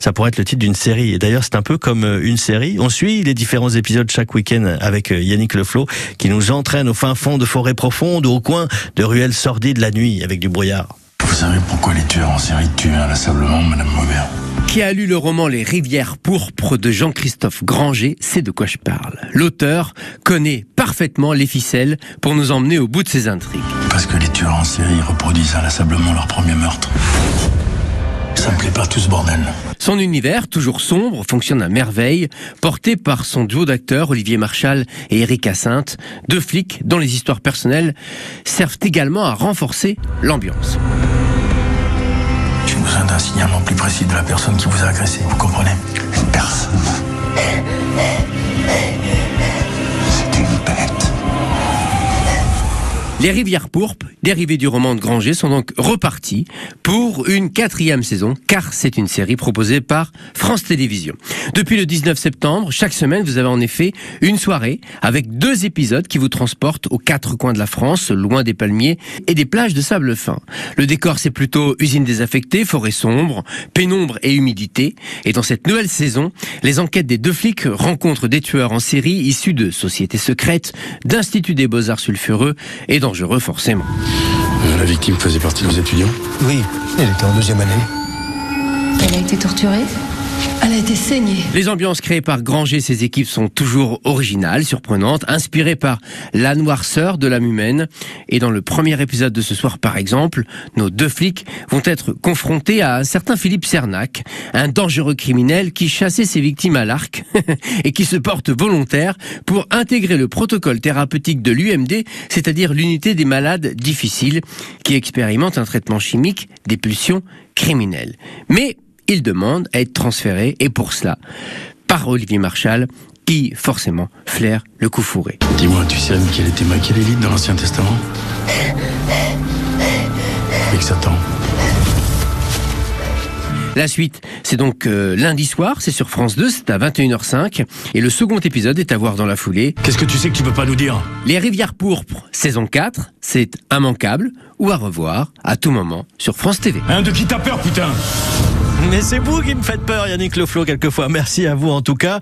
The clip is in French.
Ça pourrait être le titre d'une série. Et d'ailleurs, c'est un peu comme euh, une série. On suit les différents épisodes chaque week-end avec euh, Yannick Leflo, qui nous entraîne au fin fond de forêts profondes ou au coin de ruelles sordides la nuit avec du brouillard. Vous savez pourquoi les tueurs en série tuent inlassablement Madame Maubert? Qui a lu le roman Les Rivières pourpres de Jean-Christophe Granger sait de quoi je parle. L'auteur connaît parfaitement les ficelles pour nous emmener au bout de ses intrigues. Parce que les tueurs en série reproduisent inlassablement leur premier meurtre. Ça me plaît pas tout ce bordel. Son univers, toujours sombre, fonctionne à merveille, porté par son duo d'acteurs Olivier Marchal et Eric Hyacinthe, deux flics dont les histoires personnelles servent également à renforcer l'ambiance. J'ai besoin d'un signalement plus précis de la personne qui vous a agressé, vous comprenez? Personne. Les Rivières pourpres, dérivées du roman de Granger, sont donc reparties pour une quatrième saison, car c'est une série proposée par France Télévisions. Depuis le 19 septembre, chaque semaine, vous avez en effet une soirée avec deux épisodes qui vous transportent aux quatre coins de la France, loin des palmiers et des plages de sable fin. Le décor, c'est plutôt usine désaffectée, forêt sombre, pénombre et humidité. Et dans cette nouvelle saison, les enquêtes des deux flics rencontrent des tueurs en série issus de sociétés secrètes, d'instituts des beaux-arts sulfureux et dangereux forcément. Euh, la victime faisait partie de vos étudiants? Oui, elle était en deuxième année. Elle a été torturée? Elle a été saignée. Les ambiances créées par Granger et ses équipes sont toujours originales, surprenantes, inspirées par la noirceur de l'âme humaine. Et dans le premier épisode de ce soir, par exemple, nos deux flics vont être confrontés à un certain Philippe Cernac, un dangereux criminel qui chassait ses victimes à l'arc et qui se porte volontaire pour intégrer le protocole thérapeutique de l'UMD, c'est-à-dire l'unité des malades difficiles qui expérimentent un traitement chimique des pulsions criminelles. Mais il demande à être transféré et pour cela, par Olivier Marchal, qui forcément flaire le coup fourré. Dis-moi, tu sais quelle était Michael Elite dans l'Ancien Testament? Avec Satan. La suite, c'est donc euh, lundi soir, c'est sur France 2, c'est à 21h05, et le second épisode est à voir dans la foulée. Qu'est-ce que tu sais que tu peux pas nous dire? Les Rivières Pourpres, saison 4, c'est immanquable, ou à revoir à tout moment sur France TV. Hein, de qui t'as peur, putain? Mais c'est vous qui me faites peur, Yannick Leflo, quelquefois. Merci à vous en tout cas.